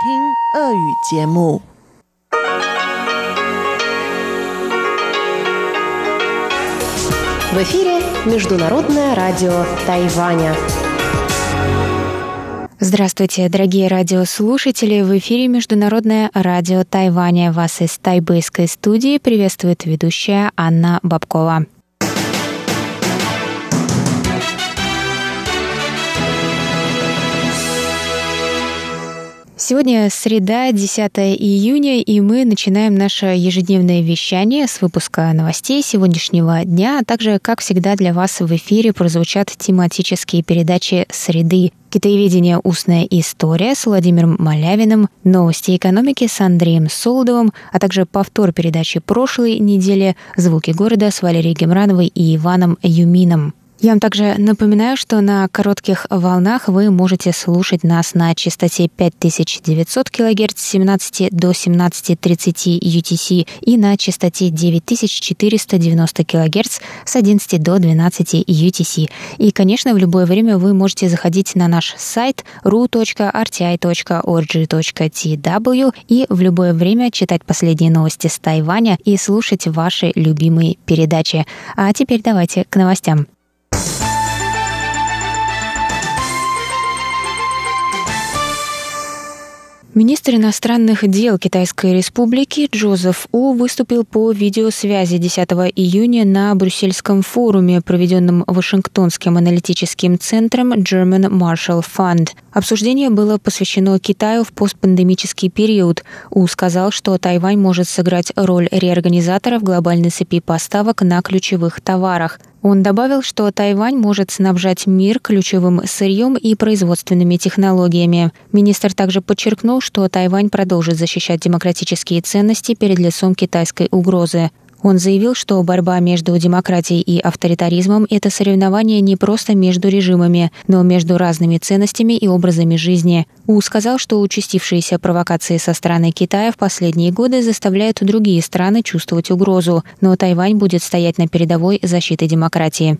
听俄语节目。В эфире Международное радио Тайваня. Здравствуйте, дорогие радиослушатели! В эфире Международное радио Тайваня. Вас из тайбэйской студии приветствует ведущая Анна Бабкова. Сегодня среда, 10 июня, и мы начинаем наше ежедневное вещание с выпуска новостей сегодняшнего дня, а также, как всегда, для вас в эфире прозвучат тематические передачи «Среды», Китаеведение «Устная история» с Владимиром Малявиным, новости экономики с Андреем Солдовым, а также повтор передачи прошлой недели «Звуки города» с Валерией Гемрановой и Иваном Юмином. Я вам также напоминаю, что на коротких волнах вы можете слушать нас на частоте 5900 кГц с 17 до 17.30 UTC и на частоте 9490 кГц с 11 до 12 UTC. И, конечно, в любое время вы можете заходить на наш сайт ru.rti.org.tw и в любое время читать последние новости с Тайваня и слушать ваши любимые передачи. А теперь давайте к новостям. Министр иностранных дел Китайской Республики Джозеф У выступил по видеосвязи 10 июня на Брюссельском форуме, проведенном Вашингтонским аналитическим центром German Marshall Fund. Обсуждение было посвящено Китаю в постпандемический период. У сказал, что Тайвань может сыграть роль реорганизатора в глобальной цепи поставок на ключевых товарах. Он добавил, что Тайвань может снабжать мир ключевым сырьем и производственными технологиями. Министр также подчеркнул, что Тайвань продолжит защищать демократические ценности перед лицом китайской угрозы. Он заявил, что борьба между демократией и авторитаризмом – это соревнование не просто между режимами, но между разными ценностями и образами жизни. У сказал, что участившиеся провокации со стороны Китая в последние годы заставляют другие страны чувствовать угрозу, но Тайвань будет стоять на передовой защиты демократии.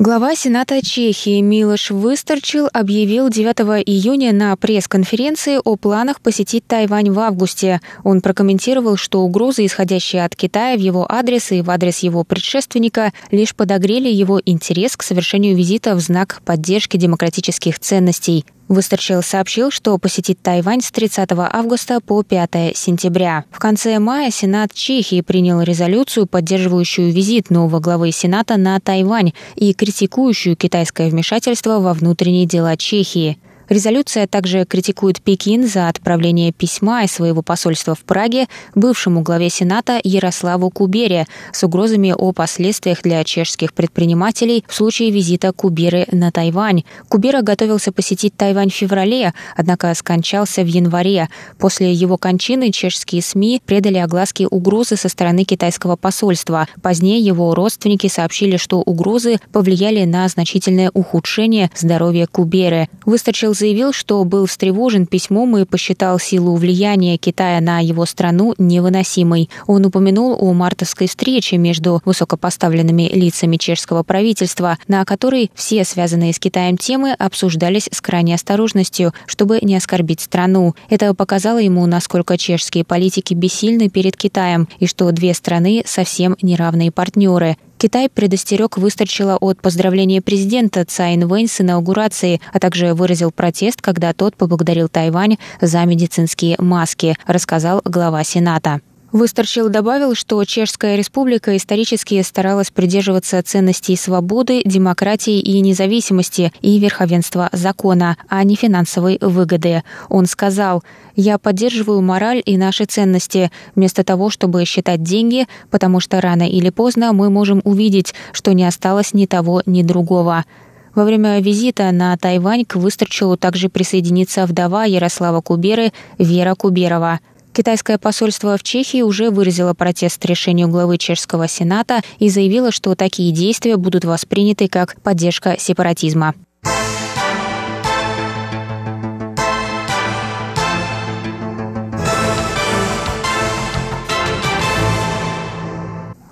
Глава Сената Чехии Милош Выстарчил объявил 9 июня на пресс-конференции о планах посетить Тайвань в августе. Он прокомментировал, что угрозы, исходящие от Китая в его адрес и в адрес его предшественника, лишь подогрели его интерес к совершению визита в знак поддержки демократических ценностей. Выстерчил сообщил, что посетит Тайвань с 30 августа по 5 сентября. В конце мая Сенат Чехии принял резолюцию, поддерживающую визит нового главы Сената на Тайвань и критикующую китайское вмешательство во внутренние дела Чехии. Резолюция также критикует Пекин за отправление письма из своего посольства в Праге бывшему главе Сената Ярославу Кубере с угрозами о последствиях для чешских предпринимателей в случае визита Куберы на Тайвань. Кубера готовился посетить Тайвань в феврале, однако скончался в январе. После его кончины чешские СМИ предали огласке угрозы со стороны китайского посольства. Позднее его родственники сообщили, что угрозы повлияли на значительное ухудшение здоровья Куберы. Выстачил заявил, что был встревожен письмом и посчитал силу влияния Китая на его страну невыносимой. Он упомянул о мартовской встрече между высокопоставленными лицами чешского правительства, на которой все связанные с Китаем темы обсуждались с крайней осторожностью, чтобы не оскорбить страну. Это показало ему, насколько чешские политики бессильны перед Китаем и что две страны совсем неравные партнеры. Китай предостерег Выстарчила от поздравления президента Цайн Вэнь с инаугурацией, а также выразил протест, когда тот поблагодарил Тайвань за медицинские маски, рассказал глава Сената. Выстарчил добавил, что Чешская республика исторически старалась придерживаться ценностей свободы, демократии и независимости и верховенства закона, а не финансовой выгоды. Он сказал, «Я поддерживаю мораль и наши ценности, вместо того, чтобы считать деньги, потому что рано или поздно мы можем увидеть, что не осталось ни того, ни другого». Во время визита на Тайвань к Выстрчилу также присоединится вдова Ярослава Куберы Вера Куберова. Китайское посольство в Чехии уже выразило протест решению главы чешского сената и заявило, что такие действия будут восприняты как поддержка сепаратизма.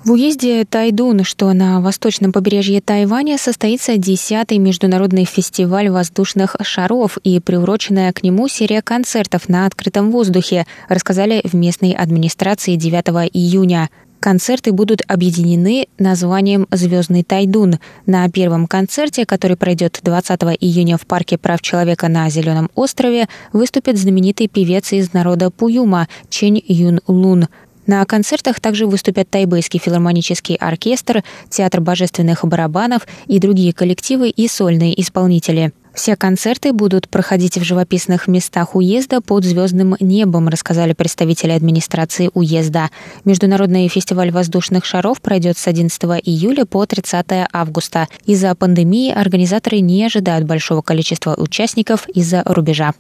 В уезде Тайдун, что на восточном побережье Тайваня, состоится 10-й международный фестиваль воздушных шаров и приуроченная к нему серия концертов на открытом воздухе, рассказали в местной администрации 9 июня. Концерты будут объединены названием «Звездный Тайдун». На первом концерте, который пройдет 20 июня в Парке прав человека на Зеленом острове, выступит знаменитый певец из народа Пуюма Чень Юн Лун – на концертах также выступят Тайбэйский филармонический оркестр, Театр божественных барабанов и другие коллективы и сольные исполнители. Все концерты будут проходить в живописных местах уезда под звездным небом, рассказали представители администрации уезда. Международный фестиваль воздушных шаров пройдет с 11 июля по 30 августа. Из-за пандемии организаторы не ожидают большого количества участников из-за рубежа.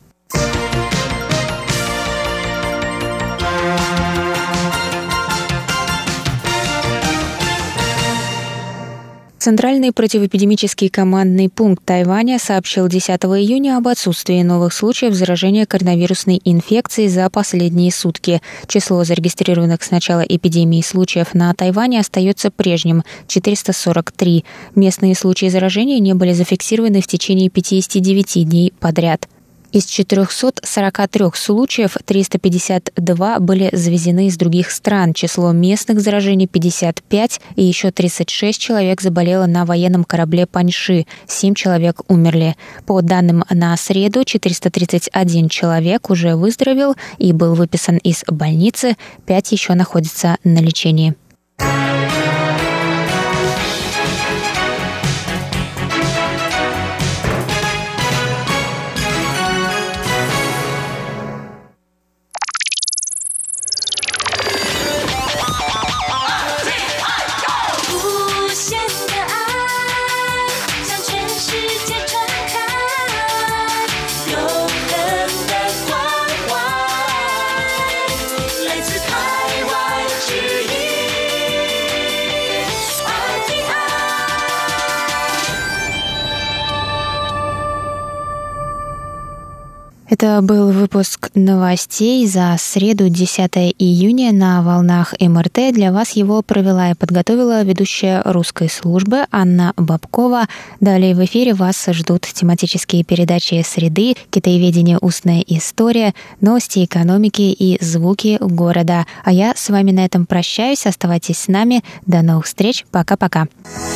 Центральный противоэпидемический командный пункт Тайваня сообщил 10 июня об отсутствии новых случаев заражения коронавирусной инфекцией за последние сутки. Число зарегистрированных с начала эпидемии случаев на Тайване остается прежним – 443. Местные случаи заражения не были зафиксированы в течение 59 дней подряд. Из 443 случаев 352 были завезены из других стран. Число местных заражений 55, и еще 36 человек заболело на военном корабле Паньши. 7 человек умерли. По данным на среду, 431 человек уже выздоровел и был выписан из больницы, 5 еще находятся на лечении. Это был выпуск новостей за среду 10 июня на волнах МРТ. Для вас его провела и подготовила ведущая русской службы Анна Бабкова. Далее в эфире вас ждут тематические передачи «Среды», «Китаеведение. Устная история», «Новости экономики» и «Звуки города». А я с вами на этом прощаюсь. Оставайтесь с нами. До новых встреч. Пока-пока. В